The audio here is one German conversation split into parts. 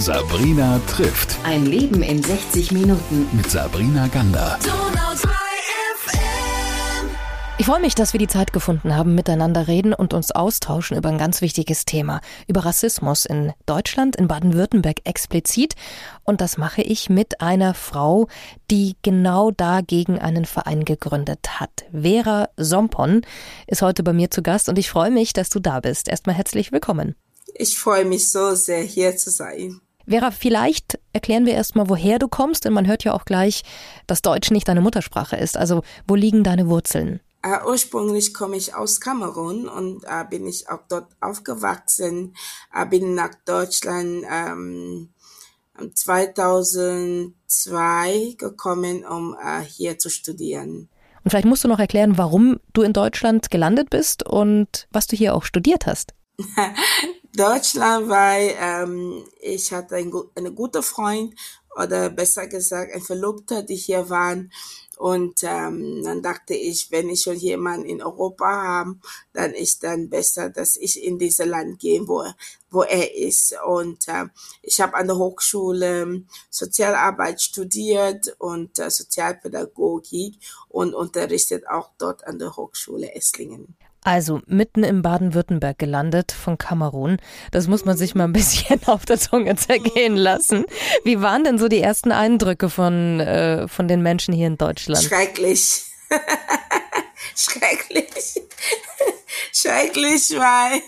Sabrina trifft. Ein Leben in 60 Minuten. Mit Sabrina Gander. Ich freue mich, dass wir die Zeit gefunden haben, miteinander reden und uns austauschen über ein ganz wichtiges Thema, über Rassismus in Deutschland, in Baden-Württemberg explizit. Und das mache ich mit einer Frau, die genau dagegen einen Verein gegründet hat. Vera Sompon ist heute bei mir zu Gast und ich freue mich, dass du da bist. Erstmal herzlich willkommen. Ich freue mich so sehr, hier zu sein. Vera, vielleicht erklären wir erstmal, woher du kommst, denn man hört ja auch gleich, dass Deutsch nicht deine Muttersprache ist. Also, wo liegen deine Wurzeln? Uh, ursprünglich komme ich aus Kamerun und uh, bin ich auch dort aufgewachsen, uh, bin nach Deutschland ähm, 2002 gekommen, um hier zu studieren. Und vielleicht musst du noch erklären, warum du in Deutschland gelandet bist und was du hier auch studiert hast. Deutschland, weil ähm, ich hatte ein, eine gute Freund oder besser gesagt ein Verlobter, die hier waren und ähm, dann dachte ich, wenn ich schon jemanden in Europa habe, dann ist dann besser, dass ich in dieses Land gehe, wo, wo er ist. Und äh, ich habe an der Hochschule Sozialarbeit studiert und äh, Sozialpädagogik und unterrichtet auch dort an der Hochschule Esslingen. Also mitten im Baden-Württemberg gelandet von Kamerun. Das muss man sich mal ein bisschen auf der Zunge zergehen lassen. Wie waren denn so die ersten Eindrücke von, äh, von den Menschen hier in Deutschland? Schrecklich. Schrecklich. Schrecklich, weil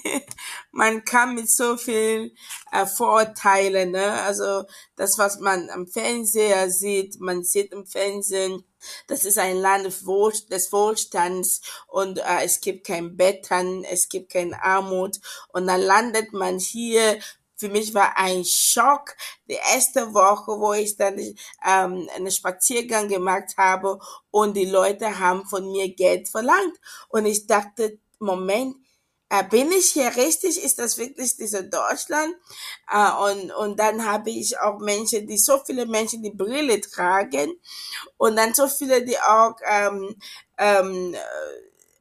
man kam mit so viel äh, Vorurteilen, ne? Also das, was man am Fernseher sieht, man sieht im Fernsehen, das ist ein Land des Wohlstands und äh, es gibt kein Bettern, es gibt keine Armut. Und dann landet man hier. Für mich war ein Schock. Die erste Woche, wo ich dann ähm, einen Spaziergang gemacht habe und die Leute haben von mir Geld verlangt. Und ich dachte, Moment, äh, bin ich hier richtig? Ist das wirklich diese Deutschland? Äh, und, und dann habe ich auch Menschen, die so viele Menschen die Brille tragen und dann so viele, die auch ähm, ähm,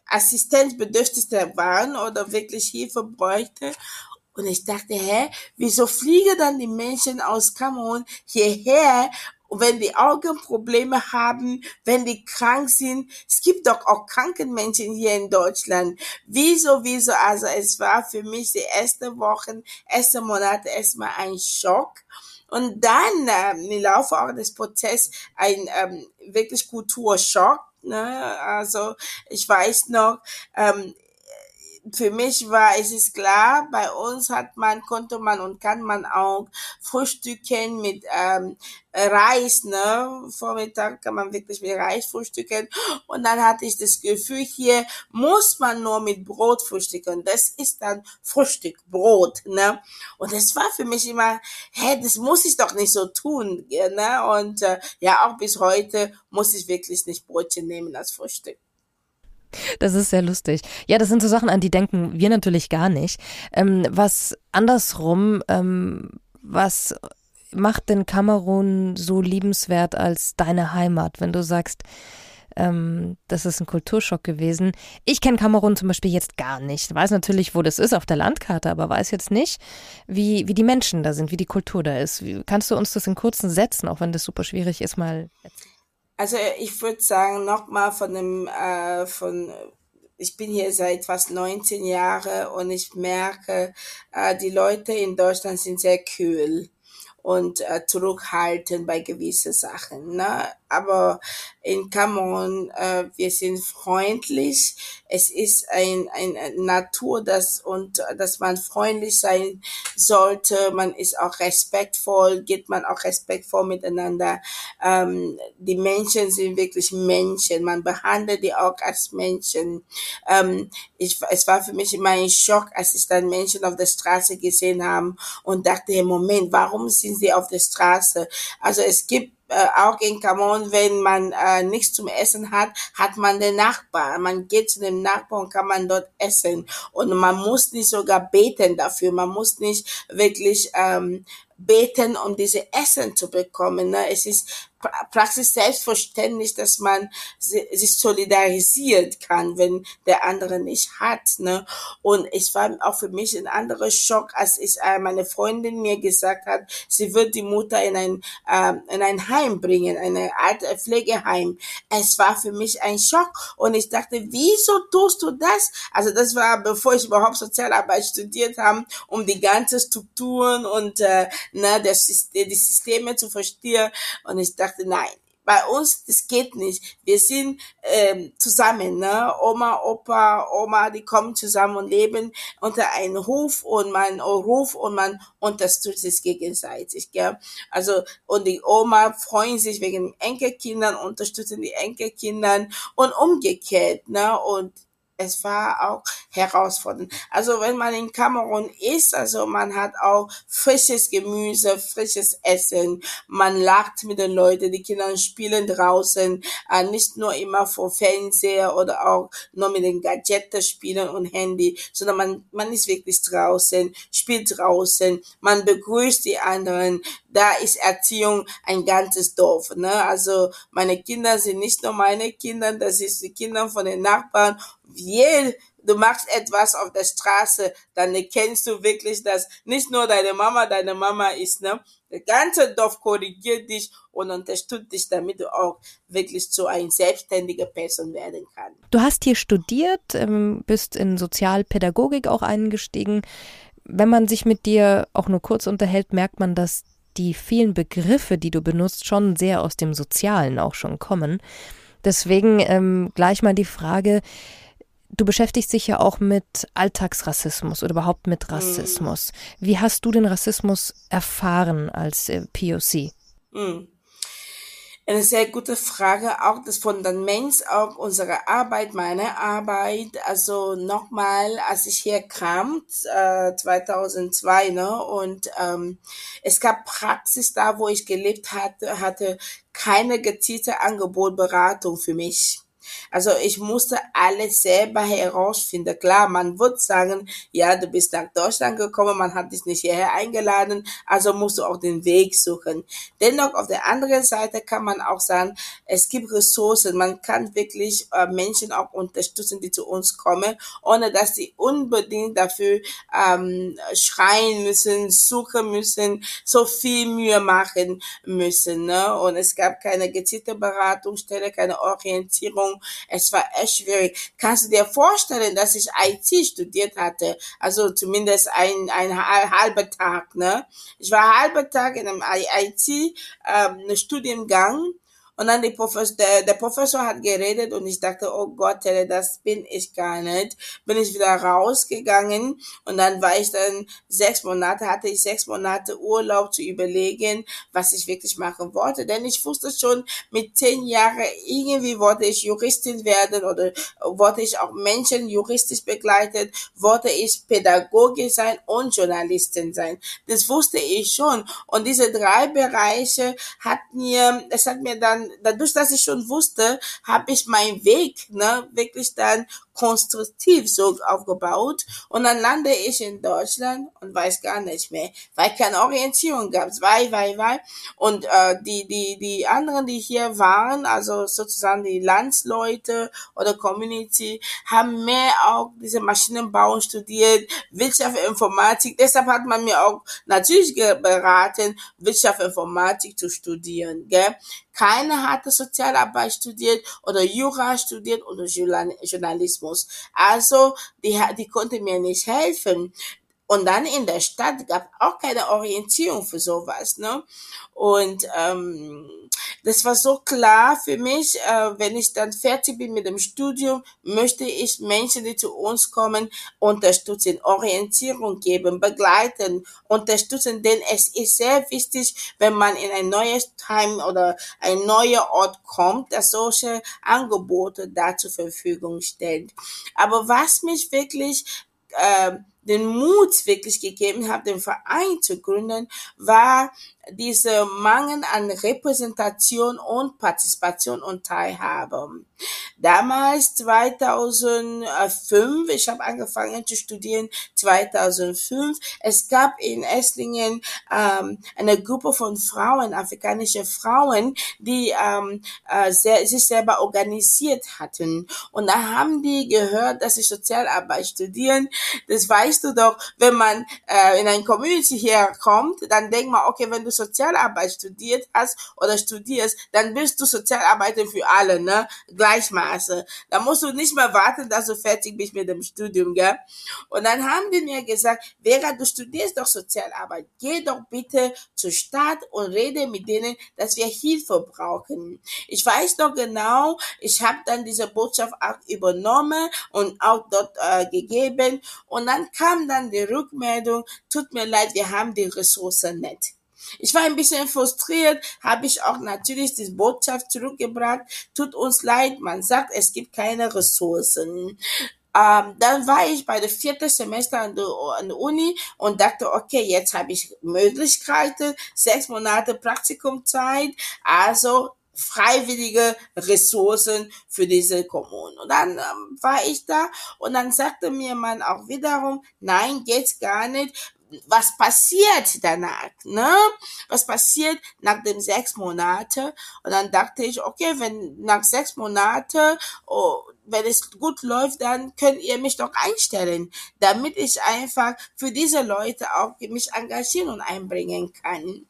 Assistenzbedürftige waren oder wirklich Hilfe bräuchte. Und ich dachte, hä, wieso fliegen dann die Menschen aus Kamerun hierher, wenn die Augenprobleme haben, wenn die krank sind? Es gibt doch auch kranken Menschen hier in Deutschland. Wieso, wieso? Also es war für mich die erste Wochen, erste Monate erstmal ein Schock. Und dann ähm, im Laufe auch des Prozesses ein ähm, wirklich Kulturschock. Ne? Also ich weiß noch, ähm, für mich war es ist klar, bei uns hat man, konnte man und kann man auch frühstücken mit ähm, Reis, ne? Vormittag kann man wirklich mit Reis frühstücken. Und dann hatte ich das Gefühl, hier muss man nur mit Brot frühstücken. Das ist dann Frühstück, Brot, ne? Und das war für mich immer, hä, das muss ich doch nicht so tun, ne? Und äh, ja, auch bis heute muss ich wirklich nicht Brotchen nehmen als Frühstück. Das ist sehr lustig. Ja, das sind so Sachen, an die denken wir natürlich gar nicht. Ähm, was andersrum, ähm, was macht denn Kamerun so liebenswert als deine Heimat, wenn du sagst, ähm, das ist ein Kulturschock gewesen. Ich kenne Kamerun zum Beispiel jetzt gar nicht. Weiß natürlich, wo das ist auf der Landkarte, aber weiß jetzt nicht, wie, wie die Menschen da sind, wie die Kultur da ist. Wie, kannst du uns das in kurzen Sätzen, auch wenn das super schwierig ist, mal erzählen? Also ich würde sagen, nochmal von dem, äh, von, ich bin hier seit fast 19 Jahren und ich merke, äh, die Leute in Deutschland sind sehr kühl und äh, zurückhaltend bei gewissen Sachen. Ne? Aber in Kamerun, äh, wir sind freundlich. Es ist ein, ein Natur, das und dass man freundlich sein sollte. Man ist auch respektvoll, geht man auch respektvoll miteinander. Ähm, die Menschen sind wirklich Menschen. Man behandelt die auch als Menschen. Ähm, ich, es war für mich immer ein Schock, als ich dann Menschen auf der Straße gesehen haben und dachte, Moment, warum sind sie auf der Straße? Also es gibt äh, auch in Kamerun, wenn man äh, nichts zum Essen hat, hat man den Nachbar. Man geht zu dem Nachbarn und kann man dort essen. Und man muss nicht sogar beten dafür. Man muss nicht wirklich ähm, beten, um diese Essen zu bekommen. Ne? Es ist Praxis selbstverständlich, dass man sich solidarisiert kann, wenn der andere nicht hat. Ne? Und es war auch für mich ein anderer Schock, als ich äh, meine Freundin mir gesagt hat, sie wird die Mutter in ein äh, in ein Heim bringen, eine Art Pflegeheim. Es war für mich ein Schock und ich dachte, wieso tust du das? Also das war bevor ich überhaupt Sozialarbeit studiert habe, um die ganzen Strukturen und äh, ne, das, die Systeme zu verstehen. Und ich dachte, nein, bei uns, das geht nicht. Wir sind ähm, zusammen, ne? Oma, Opa, Oma, die kommen zusammen und leben unter einem Hof und man Ruf und man unterstützt es gegenseitig, gell? Also und die Oma freuen sich wegen Enkelkindern, unterstützen die Enkelkindern und umgekehrt, ne? Und es war auch herausfordernd. Also wenn man in Kamerun ist, also man hat auch frisches Gemüse, frisches Essen, man lacht mit den Leuten, die Kinder spielen draußen, äh, nicht nur immer vor Fernseher oder auch nur mit den Gadgets spielen und Handy, sondern man, man ist wirklich draußen, spielt draußen, man begrüßt die anderen, da ist Erziehung ein ganzes Dorf. Ne? Also meine Kinder sind nicht nur meine Kinder, das ist die Kinder von den Nachbarn. Je, du machst etwas auf der Straße, dann erkennst du wirklich, dass nicht nur deine Mama deine Mama ist. Ne? Das ganze Dorf korrigiert dich und unterstützt dich, damit du auch wirklich zu einer selbstständigen Person werden kannst. Du hast hier studiert, ähm, bist in Sozialpädagogik auch eingestiegen. Wenn man sich mit dir auch nur kurz unterhält, merkt man, dass die vielen Begriffe, die du benutzt, schon sehr aus dem Sozialen auch schon kommen. Deswegen ähm, gleich mal die Frage, du beschäftigst dich ja auch mit Alltagsrassismus oder überhaupt mit mhm. Rassismus. Wie hast du den Rassismus erfahren als äh, POC? Mm eine sehr gute Frage, auch das Fundament, auch unsere Arbeit, meine Arbeit. Also nochmal, als ich hier kam, äh, 2002, ne, und ähm, es gab Praxis da, wo ich gelebt hatte, hatte keine gezielte Angebotberatung für mich. Also ich musste alles selber herausfinden. Klar, man wird sagen, ja, du bist nach Deutschland gekommen, man hat dich nicht hierher eingeladen, also musst du auch den Weg suchen. Dennoch auf der anderen Seite kann man auch sagen, es gibt Ressourcen. Man kann wirklich äh, Menschen auch unterstützen, die zu uns kommen, ohne dass sie unbedingt dafür ähm, schreien müssen, suchen müssen, so viel Mühe machen müssen. Ne? Und es gab keine gezielte Beratungsstelle, keine Orientierung es war echt schwierig. Kannst du dir vorstellen, dass ich IT studiert hatte? Also zumindest ein, ein halber Tag, ne? Ich war halber Tag in einem IT, ähm, und dann die Professor, der, der Professor hat geredet und ich dachte, oh Gott, das bin ich gar nicht. Bin ich wieder rausgegangen und dann war ich dann sechs Monate, hatte ich sechs Monate Urlaub zu überlegen, was ich wirklich machen wollte. Denn ich wusste schon mit zehn Jahren, irgendwie wollte ich Juristin werden oder wollte ich auch Menschen juristisch begleiten, wollte ich Pädagoge sein und Journalistin sein. Das wusste ich schon. Und diese drei Bereiche hat mir, es hat mir dann dadurch, dass ich schon wusste, habe ich meinen Weg ne, wirklich dann konstruktiv so aufgebaut und dann lande ich in Deutschland und weiß gar nicht mehr, weil keine Orientierung gab, weil, weil, weil und äh, die die die anderen, die hier waren, also sozusagen die Landsleute oder Community, haben mehr auch diese Maschinenbau studiert, Wirtschaft, Informatik. Deshalb hat man mir auch natürlich beraten, Wirtschaft, Informatik zu studieren. Gell? Keiner hatte Sozialarbeit studiert oder Jura studiert oder Journalismus. Also, die, die konnte mir nicht helfen. Und dann in der Stadt gab auch keine Orientierung für sowas. Ne? Und ähm, das war so klar für mich, äh, wenn ich dann fertig bin mit dem Studium, möchte ich Menschen, die zu uns kommen, unterstützen, Orientierung geben, begleiten, unterstützen, denn es ist sehr wichtig, wenn man in ein neues Time oder ein neuer Ort kommt, dass solche Angebote da zur Verfügung stellt. Aber was mich wirklich äh, den Mut wirklich gegeben hat, den Verein zu gründen, war diese Mangel an Repräsentation und Partizipation und Teilhabe. Damals 2005, ich habe angefangen zu studieren 2005. Es gab in Esslingen ähm, eine Gruppe von Frauen, afrikanische Frauen, die ähm, äh, sehr, sich selber organisiert hatten. Und da haben die gehört, dass sie Sozialarbeit studieren. Das weißt du doch, wenn man äh, in eine Community herkommt, dann denkt man, okay, wenn du Sozialarbeit studiert hast oder studierst, dann bist du Sozialarbeiter für alle, ne? Gleichmaße. Da musst du nicht mehr warten, dass du fertig bist mit dem Studium, gell? Und dann haben die mir gesagt, Vera, du studierst doch Sozialarbeit. Geh doch bitte zur Stadt und rede mit denen, dass wir Hilfe brauchen. Ich weiß noch genau, ich habe dann diese Botschaft auch übernommen und auch dort äh, gegeben. Und dann kam dann die Rückmeldung, tut mir leid, wir haben die Ressourcen nicht. Ich war ein bisschen frustriert, habe ich auch natürlich die Botschaft zurückgebracht. Tut uns leid, man sagt, es gibt keine Ressourcen. Ähm, dann war ich bei der vierten Semester an der, an der Uni und dachte, okay, jetzt habe ich Möglichkeiten, sechs Monate Praktikumzeit, also freiwillige Ressourcen für diese Kommunen. Und dann ähm, war ich da und dann sagte mir man auch wiederum, nein, geht's gar nicht, was passiert danach, ne? Was passiert nach den sechs Monate? Und dann dachte ich, okay, wenn nach sechs Monate, oh, wenn es gut läuft, dann könnt ihr mich doch einstellen, damit ich einfach für diese Leute auch mich engagieren und einbringen kann.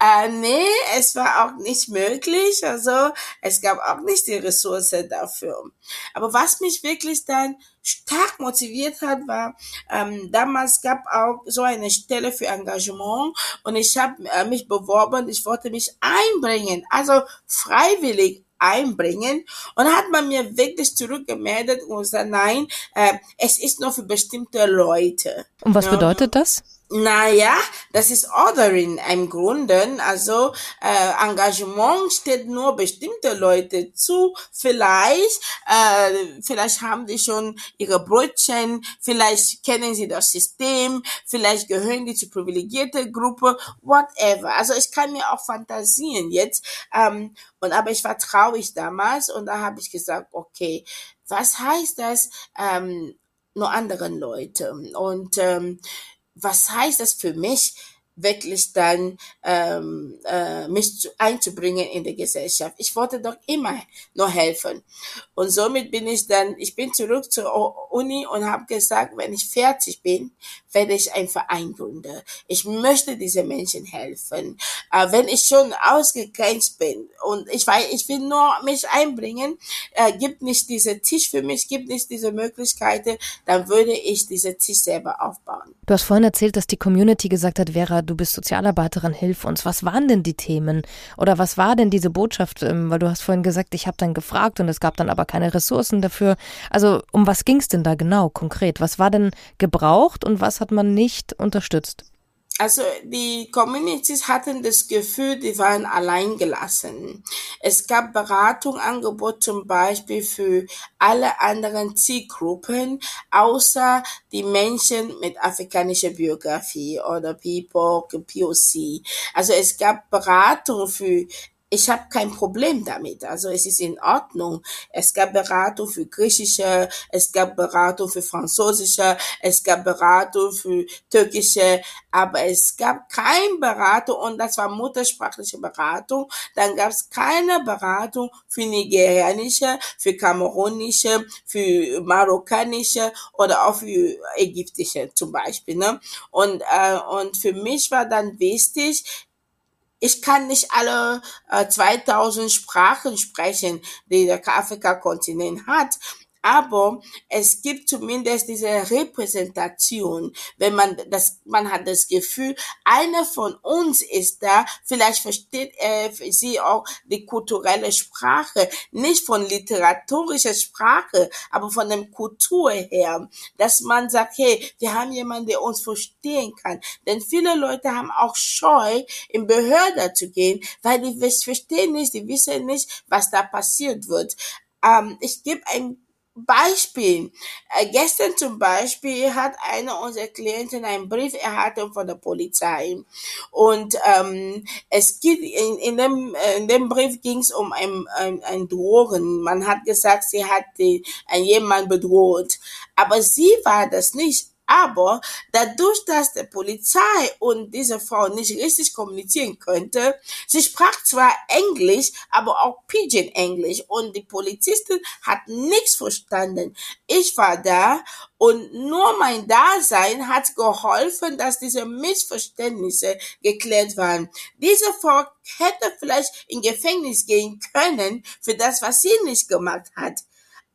Äh, nee, es war auch nicht möglich. Also es gab auch nicht die Ressource dafür. Aber was mich wirklich dann stark motiviert hat, war, ähm, damals gab auch so eine Stelle für Engagement und ich habe äh, mich beworben, ich wollte mich einbringen, also freiwillig einbringen und hat man mir wirklich zurückgemeldet und gesagt, nein, äh, es ist nur für bestimmte Leute. Und was bedeutet das? Naja, das ist Ordering im Grunde. Also äh, Engagement steht nur bestimmte Leute zu. Vielleicht, äh, vielleicht haben die schon ihre Brötchen, vielleicht kennen sie das System, vielleicht gehören die zur privilegierte Gruppe, whatever. Also ich kann mir auch fantasieren jetzt. Ähm, und aber ich war traurig damals und da habe ich gesagt, okay, was heißt das? Ähm, nur anderen Leute. Und ähm, was heißt das für mich, wirklich dann ähm, äh, mich zu, einzubringen in die Gesellschaft. Ich wollte doch immer nur helfen. Und somit bin ich dann, ich bin zurück zur Uni und habe gesagt, wenn ich fertig bin, werde ich einen Verein gründen. Ich möchte diese Menschen helfen. Äh, wenn ich schon ausgegrenzt bin und ich weiß, ich will nur mich einbringen, äh, gibt nicht diese Tisch für mich, gibt nicht diese Möglichkeiten, dann würde ich diese Tisch selber aufbauen. Du hast vorhin erzählt, dass die Community gesagt hat, Vera, du bist Sozialarbeiterin, hilf uns. Was waren denn die Themen? Oder was war denn diese Botschaft? Ähm, weil du hast vorhin gesagt, ich habe dann gefragt und es gab dann aber keine Ressourcen dafür. Also um was ging es denn da genau konkret? Was war denn gebraucht und was hat man nicht unterstützt? also die Communities hatten das Gefühl, die waren allein gelassen. Es gab Beratungsangebot zum Beispiel für alle anderen Zielgruppen, außer die Menschen mit afrikanischer Biografie oder People, POC. Also es gab Beratung für ich habe kein Problem damit. Also es ist in Ordnung. Es gab Beratung für Griechische, es gab Beratung für Französische, es gab Beratung für Türkische, aber es gab keine Beratung und das war muttersprachliche Beratung. Dann gab es keine Beratung für Nigerianische, für Kamerunische, für Marokkanische oder auch für Ägyptische zum Beispiel. Ne? Und, äh, und für mich war dann wichtig, ich kann nicht alle äh, 2000 Sprachen sprechen, die der Afrika-Kontinent hat aber es gibt zumindest diese Repräsentation, wenn man das, man hat das Gefühl, einer von uns ist da, vielleicht versteht er sie auch die kulturelle Sprache, nicht von literaturischer Sprache, aber von der Kultur her, dass man sagt, hey, wir haben jemanden, der uns verstehen kann, denn viele Leute haben auch Scheu, in Behörde zu gehen, weil die verstehen nicht, die wissen nicht, was da passiert wird. Ähm, ich gebe ein Beispiel. Äh, gestern zum Beispiel hat einer unserer Klienten einen Brief erhalten von der Polizei. Und ähm, es geht in, in, dem, in dem Brief ging es um ein, ein, ein Drogen. Man hat gesagt, sie hat den, einen jemand bedroht. Aber sie war das nicht. Aber dadurch, dass die Polizei und diese Frau nicht richtig kommunizieren könnte, sie sprach zwar Englisch, aber auch Pidgin Englisch und die Polizistin hat nichts verstanden. Ich war da und nur mein Dasein hat geholfen, dass diese Missverständnisse geklärt waren. Diese Frau hätte vielleicht in Gefängnis gehen können für das, was sie nicht gemacht hat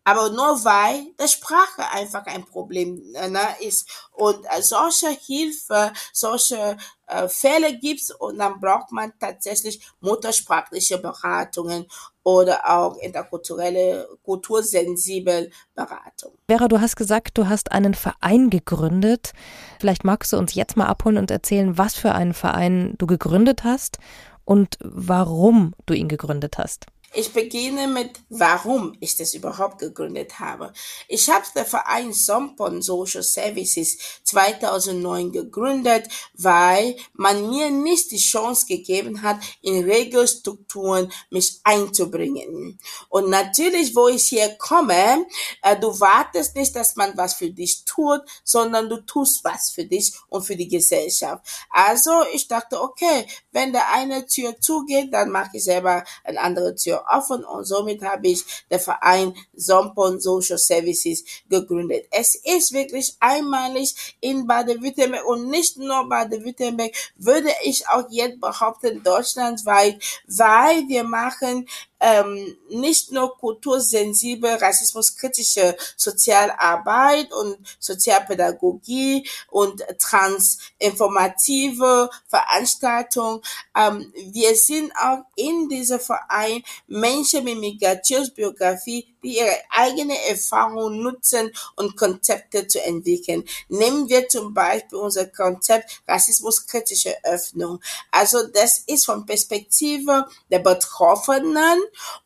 aber nur weil die Sprache einfach ein Problem ne, ist. Und äh, solche Hilfe, solche äh, Fälle gibt's und dann braucht man tatsächlich muttersprachliche Beratungen oder auch interkulturelle, kultursensible Beratung. Vera, du hast gesagt, du hast einen Verein gegründet. Vielleicht magst du uns jetzt mal abholen und erzählen, was für einen Verein du gegründet hast und warum du ihn gegründet hast. Ich beginne mit, warum ich das überhaupt gegründet habe. Ich habe den Verein Sompon Social Services 2009 gegründet, weil man mir nicht die Chance gegeben hat, in Regelstrukturen mich einzubringen. Und natürlich, wo ich hier komme, äh, du wartest nicht, dass man was für dich tut, sondern du tust was für dich und für die Gesellschaft. Also ich dachte, okay, wenn der eine Tür zugeht, dann mache ich selber eine andere Tür offen und somit habe ich den Verein Sompon Social Services gegründet. Es ist wirklich einmalig in Baden-Württemberg und nicht nur Baden-Württemberg, würde ich auch jetzt behaupten, deutschlandweit, weil wir machen ähm, nicht nur kultursensible, rassismuskritische Sozialarbeit und Sozialpädagogie und transinformative Veranstaltung. Ähm, wir sind auch in diesem Verein Menschen mit Migrationsbiografie, die ihre eigene Erfahrung nutzen und Konzepte zu entwickeln. Nehmen wir zum Beispiel unser Konzept rassismuskritische Öffnung. Also das ist von Perspektive der Betroffenen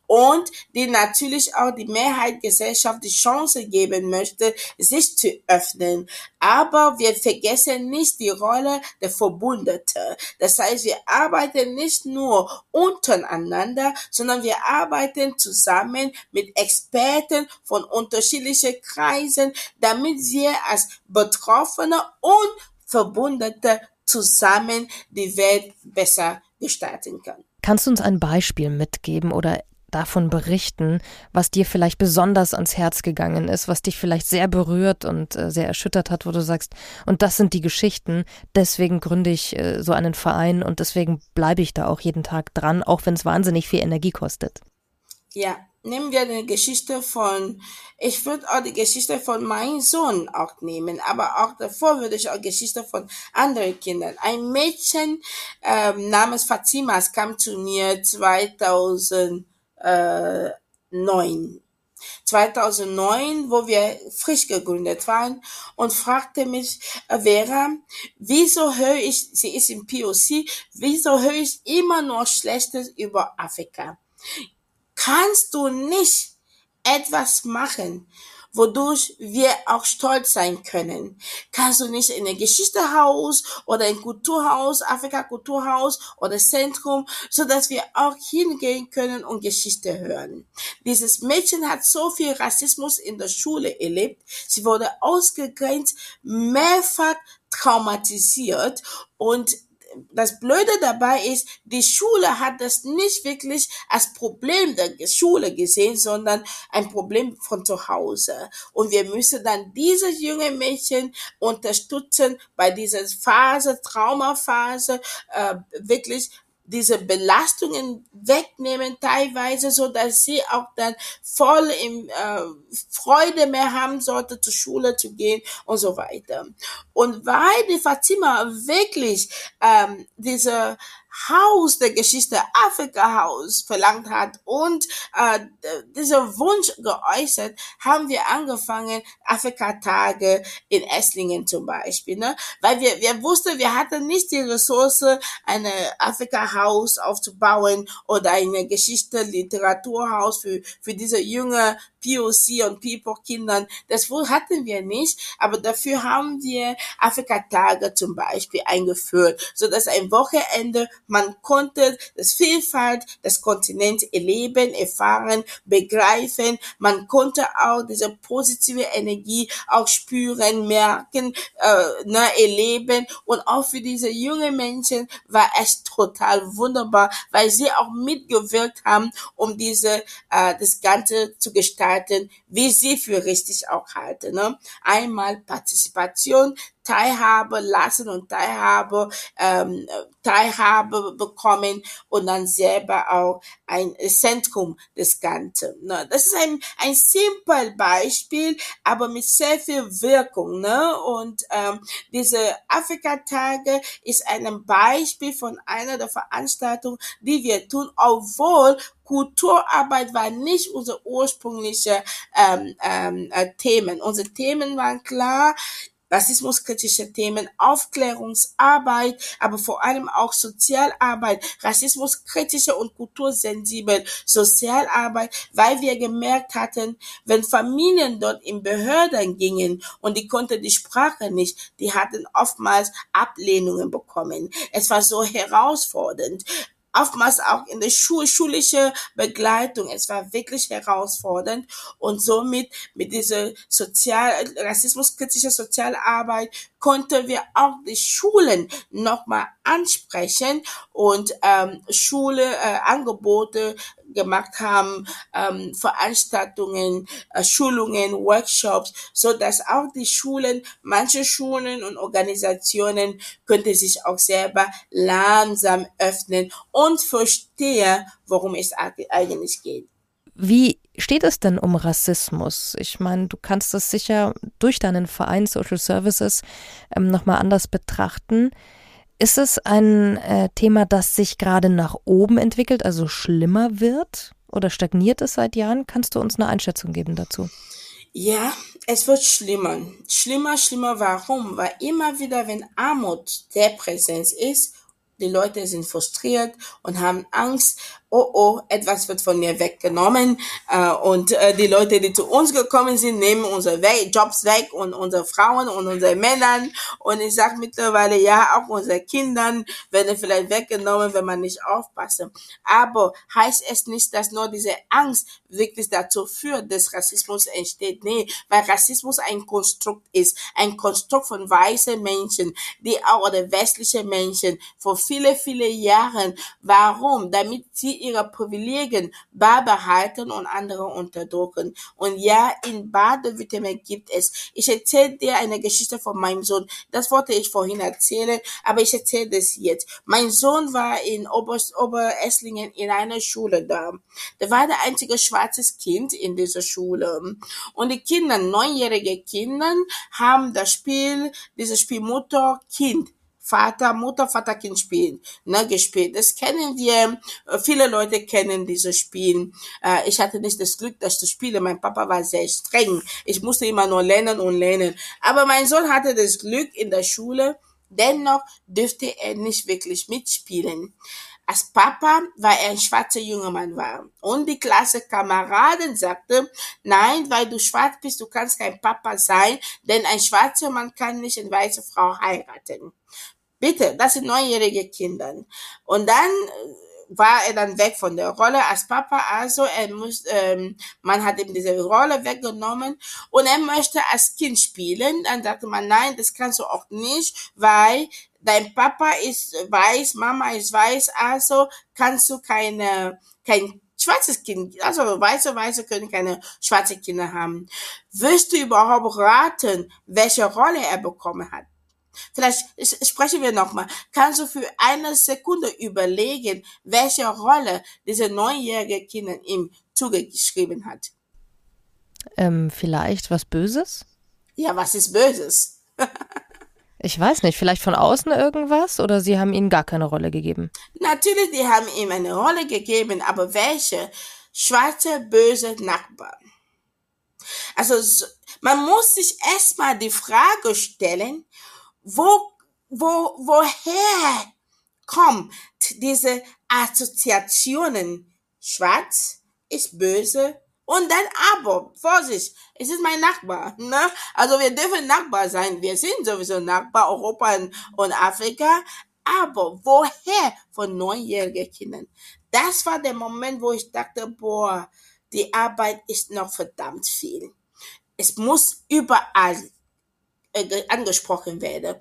und die natürlich auch die Mehrheit Gesellschaft die Chance geben möchte, sich zu öffnen. Aber wir vergessen nicht die Rolle der Verbündete. Das heißt, wir arbeiten nicht nur untereinander, sondern wir arbeiten zusammen mit Experten von unterschiedlichen Kreisen, damit wir als Betroffene und Verbündete zusammen die Welt besser gestalten können. Kannst du uns ein Beispiel mitgeben oder davon berichten, was dir vielleicht besonders ans Herz gegangen ist, was dich vielleicht sehr berührt und äh, sehr erschüttert hat, wo du sagst, und das sind die Geschichten, deswegen gründe ich äh, so einen Verein und deswegen bleibe ich da auch jeden Tag dran, auch wenn es wahnsinnig viel Energie kostet. Ja, nehmen wir eine Geschichte von, ich würde auch die Geschichte von meinem Sohn auch nehmen, aber auch davor würde ich auch Geschichte von anderen Kindern. Ein Mädchen ähm, namens Fatimas kam zu mir 2000 äh, 2009, wo wir frisch gegründet waren und fragte mich, äh, Vera, wieso höre ich, sie ist im POC, wieso höre ich immer nur Schlechtes über Afrika? Kannst du nicht etwas machen, wodurch wir auch stolz sein können. Kannst du nicht in ein Geschichtehaus oder ein Kulturhaus, Afrika Kulturhaus oder Zentrum, so dass wir auch hingehen können und Geschichte hören. Dieses Mädchen hat so viel Rassismus in der Schule erlebt. Sie wurde ausgegrenzt, mehrfach traumatisiert und das Blöde dabei ist, die Schule hat das nicht wirklich als Problem der Schule gesehen, sondern ein Problem von zu Hause. Und wir müssen dann diese junge Mädchen unterstützen bei dieser Phase, Traumaphase, äh, wirklich diese Belastungen wegnehmen teilweise, so dass sie auch dann voll im äh, Freude mehr haben sollte, zur Schule zu gehen und so weiter. Und weil die Fatima wirklich ähm, diese Haus der Geschichte, Afrika Haus verlangt hat und äh, dieser Wunsch geäußert, haben wir angefangen, Afrika-Tage in Esslingen zum Beispiel, ne? weil wir, wir wussten, wir hatten nicht die Ressource, eine Afrika-Haus aufzubauen oder eine Geschichte, Literaturhaus für, für diese junge POC und People-Kindern. Das hatten wir nicht, aber dafür haben wir Afrika-Tage zum Beispiel eingeführt, so dass ein Wochenende man konnte das Vielfalt des Kontinents erleben, erfahren, begreifen. Man konnte auch diese positive Energie auch spüren, merken, äh, ne, erleben und auch für diese jungen Menschen war es total wunderbar, weil sie auch mitgewirkt haben, um diese äh, das Ganze zu gestalten, wie sie für richtig auch halten. Ne? Einmal Partizipation, Teilhabe lassen und Teilhabe, ähm, Teilhabe bekommen und dann selber auch ein Zentrum des Ganzen. Ne? Das ist ein, ein simpel Beispiel, aber mit sehr viel Wirkung. Ne? Und ähm, diese Afrika-Tage ist ein Beispiel von einer der Veranstaltungen, die wir tun, obwohl Kulturarbeit war nicht unser ursprüngliche ähm, ähm, äh, Themen. Unsere Themen waren klar, rassismuskritische Themen, Aufklärungsarbeit, aber vor allem auch Sozialarbeit, rassismuskritische und kultursensibel Sozialarbeit, weil wir gemerkt hatten, wenn Familien dort in Behörden gingen und die konnten die Sprache nicht, die hatten oftmals Ablehnungen bekommen. Es war so herausfordernd oftmals auch in der Schul schulische Begleitung. Es war wirklich herausfordernd und somit mit dieser Sozial rassismuskritische Sozialarbeit konnten wir auch die Schulen nochmal ansprechen und ähm, Schule äh, Angebote gemacht haben, ähm, Veranstaltungen, äh, Schulungen, Workshops, so dass auch die Schulen, manche Schulen und Organisationen könnte sich auch selber langsam öffnen und verstehen, worum es eigentlich geht. Wie steht es denn um Rassismus? Ich meine, du kannst es sicher durch deinen Verein Social Services ähm, nochmal anders betrachten. Ist es ein äh, Thema, das sich gerade nach oben entwickelt, also schlimmer wird? Oder stagniert es seit Jahren? Kannst du uns eine Einschätzung geben dazu? Ja, es wird schlimmer. Schlimmer, schlimmer. Warum? Weil immer wieder, wenn Armut der Präsenz ist, die Leute sind frustriert und haben Angst oh oh, etwas wird von mir weggenommen äh, und äh, die Leute, die zu uns gekommen sind, nehmen unsere We Jobs weg und unsere Frauen und unsere Männern und ich sage mittlerweile, ja, auch unsere Kindern werden vielleicht weggenommen, wenn man nicht aufpasst. Aber heißt es nicht, dass nur diese Angst wirklich dazu führt, dass Rassismus entsteht. Nee, weil Rassismus ein Konstrukt ist, ein Konstrukt von weißen Menschen, die auch oder westliche Menschen vor viele, viele Jahren. Warum? Damit sie ihre Privilegien beibehalten und andere unterdrücken. Und ja, in Baden-Württemberg gibt es. Ich erzähle dir eine Geschichte von meinem Sohn. Das wollte ich vorhin erzählen, aber ich erzähle das jetzt. Mein Sohn war in Oberst Oberesslingen in einer Schule da. Der war der einzige schwarzes Kind in dieser Schule. Und die Kinder, neunjährige Kinder, haben das Spiel, dieses Spiel Mutter, Kind Vater, Mutter, Vater, Kind spielen, ne, gespielt. Das kennen wir. Äh, viele Leute kennen dieses Spiel. Äh, ich hatte nicht das Glück, das zu spielen. Mein Papa war sehr streng. Ich musste immer nur lernen und lernen. Aber mein Sohn hatte das Glück in der Schule. Dennoch dürfte er nicht wirklich mitspielen. Als Papa, weil er ein schwarzer junger Mann war. Und die Klassekameraden sagte, nein, weil du schwarz bist, du kannst kein Papa sein, denn ein schwarzer Mann kann nicht eine weiße Frau heiraten. Bitte, das sind neunjährige Kinder. Und dann äh, war er dann weg von der Rolle als Papa. Also er muss, ähm, man hat ihm diese Rolle weggenommen und er möchte als Kind spielen. Dann sagte man, nein, das kannst du auch nicht, weil dein Papa ist weiß, Mama ist weiß, also kannst du keine, kein schwarzes Kind, also weiße Weiße können keine schwarze Kinder haben. Wirst du überhaupt raten, welche Rolle er bekommen hat? Vielleicht sprechen wir nochmal. Kannst du für eine Sekunde überlegen, welche Rolle diese neunjährige Kinder ihm zugeschrieben hat? Ähm, vielleicht was Böses? Ja, was ist Böses? ich weiß nicht, vielleicht von außen irgendwas oder sie haben ihnen gar keine Rolle gegeben? Natürlich, die haben ihm eine Rolle gegeben, aber welche? Schwarze, böse Nachbarn. Also man muss sich erstmal die Frage stellen, wo, wo, woher kommt diese Assoziationen? Schwarz ist böse, Und dann aber, Vorsicht, es ist mein Nachbar. Ne? Also wir dürfen Nachbar sein. Wir sind sowieso Nachbar, Europa und Afrika. Aber woher von neunjährigen Kindern? Das war der Moment, wo ich dachte, boah, die Arbeit ist noch verdammt viel. Es muss überall äh, angesprochen werden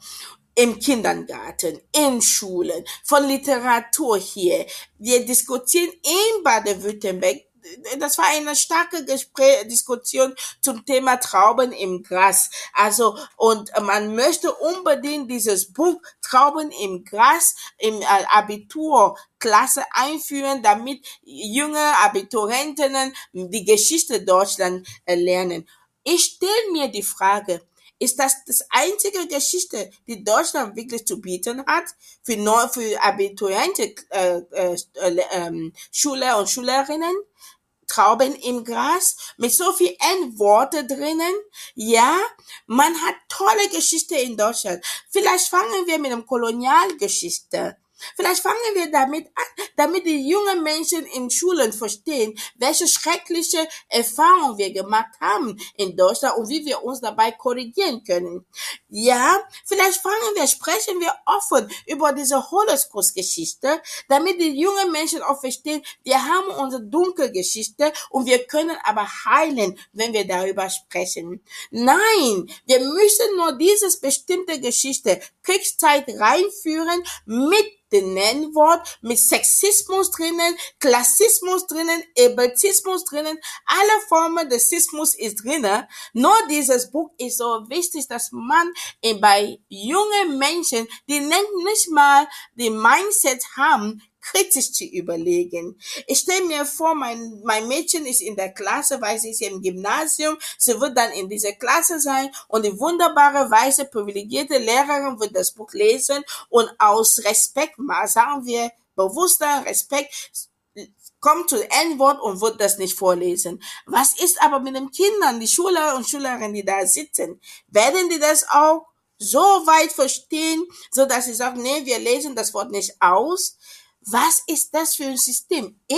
im Kindergarten, in Schulen, von Literatur hier. Wir diskutieren in Baden-Württemberg das war eine starke Gespräch, Diskussion zum Thema Trauben im Gras. Also, und man möchte unbedingt dieses Buch Trauben im Gras im äh, Abiturklasse einführen, damit junge Abiturientinnen die Geschichte Deutschland lernen. Ich stelle mir die Frage, ist das das einzige Geschichte, die Deutschland wirklich zu bieten hat für, neu, für Abiturienten, äh, äh, äh, Schüler und Schülerinnen? Trauben im Gras mit so viel N-Worte drinnen. Ja, man hat tolle Geschichte in Deutschland. Vielleicht fangen wir mit dem Kolonialgeschichte Vielleicht fangen wir damit an, damit die jungen Menschen in Schulen verstehen, welche schreckliche Erfahrungen wir gemacht haben in Deutschland und wie wir uns dabei korrigieren können. Ja, vielleicht fangen wir, sprechen wir offen über diese Holocaust-Geschichte, damit die jungen Menschen auch verstehen, wir haben unsere dunkle Geschichte und wir können aber heilen, wenn wir darüber sprechen. Nein, wir müssen nur dieses bestimmte Geschichte, Kriegszeit reinführen mit den Nennwort mit Sexismus drinnen, Klassismus drinnen, Ebeltismus drinnen, alle Formen des Sismus ist drinnen. Nur dieses Buch ist so wichtig, dass man bei jungen Menschen, die nicht mal die Mindset haben, kritisch zu überlegen. Ich stelle mir vor, mein, mein Mädchen ist in der Klasse, weil sie ist im Gymnasium, sie wird dann in dieser Klasse sein und die wunderbare, weiße, privilegierte Lehrerin wird das Buch lesen und aus Respekt, mal sagen wir, bewusster Respekt, kommt zu N-Wort und wird das nicht vorlesen. Was ist aber mit den Kindern, die Schüler und Schülerinnen, die da sitzen? Werden die das auch so weit verstehen, so dass sie sagen, nee, wir lesen das Wort nicht aus? Was ist das für ein System? In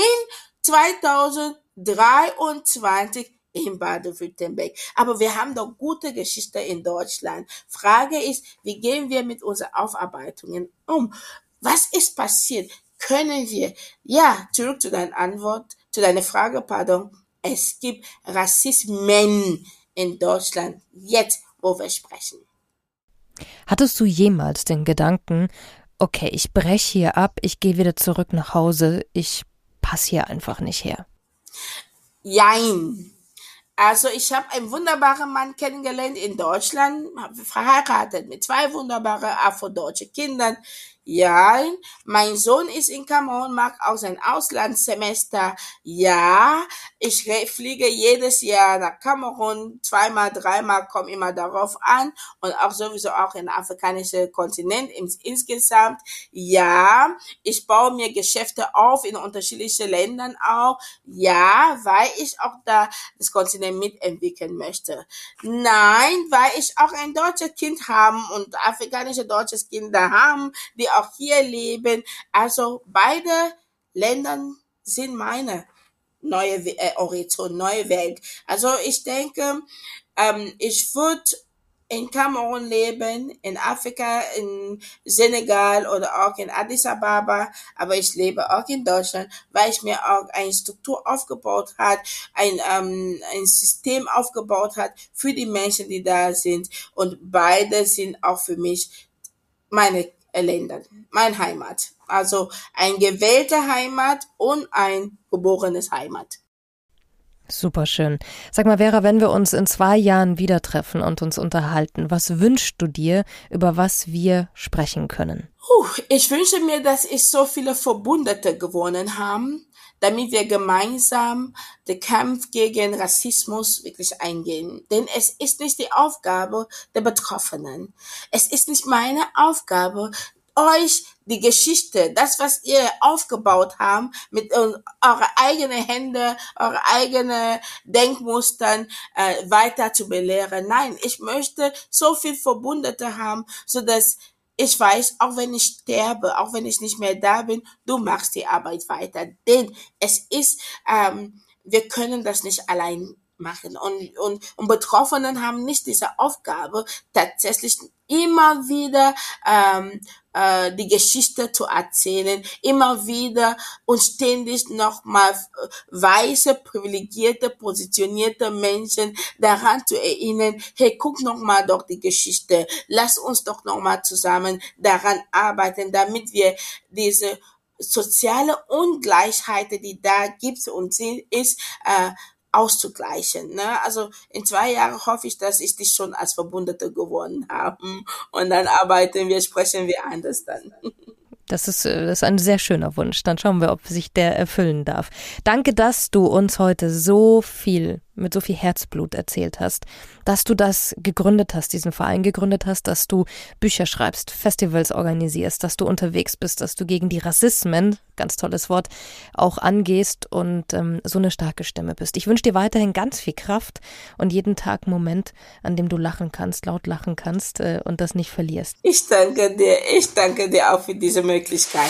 2023 in Baden-Württemberg. Aber wir haben doch gute Geschichte in Deutschland. Frage ist, wie gehen wir mit unseren Aufarbeitungen um? Was ist passiert? Können wir, ja, zurück zu deiner Antwort, zu deiner Frage, pardon. Es gibt Rassismen in Deutschland, jetzt, wo wir sprechen. Hattest du jemals den Gedanken, okay, ich breche hier ab, ich gehe wieder zurück nach Hause, ich passe hier einfach nicht her? Jein. Also ich habe einen wunderbaren Mann kennengelernt in Deutschland, verheiratet mit zwei wunderbaren afrodeutsche Kindern. Ja, mein Sohn ist in Kamerun, macht auch sein Auslandssemester. Ja, ich fliege jedes Jahr nach Kamerun, zweimal, dreimal, komme immer darauf an und auch sowieso auch in afrikanischen Kontinent insgesamt. Ja, ich baue mir Geschäfte auf in unterschiedlichen Ländern auch. Ja, weil ich auch da das Kontinent mitentwickeln möchte. Nein, weil ich auch ein deutsches Kind haben und afrikanische deutsches Kinder haben, die auch auch hier leben. Also beide Länder sind meine neue äh, Horizont, neue Welt. Also ich denke, ähm, ich würde in Kamerun leben, in Afrika, in Senegal oder auch in Addis Ababa, aber ich lebe auch in Deutschland, weil ich mir auch eine Struktur aufgebaut hat, ein, ähm, ein System aufgebaut hat für die Menschen, die da sind und beide sind auch für mich meine Ländern, mein Heimat. Also ein gewählte Heimat und ein geborenes Heimat. Super schön. Sag mal, Vera, wenn wir uns in zwei Jahren wieder treffen und uns unterhalten, was wünschst du dir, über was wir sprechen können? Ich wünsche mir, dass ich so viele Verbündete gewonnen haben, damit wir gemeinsam den Kampf gegen Rassismus wirklich eingehen. Denn es ist nicht die Aufgabe der Betroffenen. Es ist nicht meine Aufgabe, euch die Geschichte, das, was ihr aufgebaut habt, mit eure eigenen Hände, eure eigenen Denkmustern äh, weiter zu belehren. Nein, ich möchte so viel Verbundete haben, so dass ich weiß, auch wenn ich sterbe, auch wenn ich nicht mehr da bin, du machst die Arbeit weiter. Denn es ist ähm, wir können das nicht allein machen. Und, und, und Betroffenen haben nicht diese Aufgabe, tatsächlich immer wieder ähm, äh, die Geschichte zu erzählen, immer wieder und ständig nochmal äh, weiße, privilegierte, positionierte Menschen daran zu erinnern, hey, guck nochmal doch die Geschichte, lass uns doch nochmal zusammen daran arbeiten, damit wir diese soziale Ungleichheit, die da gibt und sie ist, äh, auszugleichen. Ne? Also in zwei Jahren hoffe ich, dass ich dich schon als Verbündete gewonnen habe. Und dann arbeiten wir, sprechen wir anders dann. Das ist, äh, das ist ein sehr schöner Wunsch. Dann schauen wir, ob sich der erfüllen darf. Danke, dass du uns heute so viel mit so viel Herzblut erzählt hast, dass du das gegründet hast, diesen Verein gegründet hast, dass du Bücher schreibst, Festivals organisierst, dass du unterwegs bist, dass du gegen die Rassismen, ganz tolles Wort, auch angehst und ähm, so eine starke Stimme bist. Ich wünsche dir weiterhin ganz viel Kraft und jeden Tag einen Moment, an dem du lachen kannst, laut lachen kannst äh, und das nicht verlierst. Ich danke dir, ich danke dir auch für diese Möglichkeit.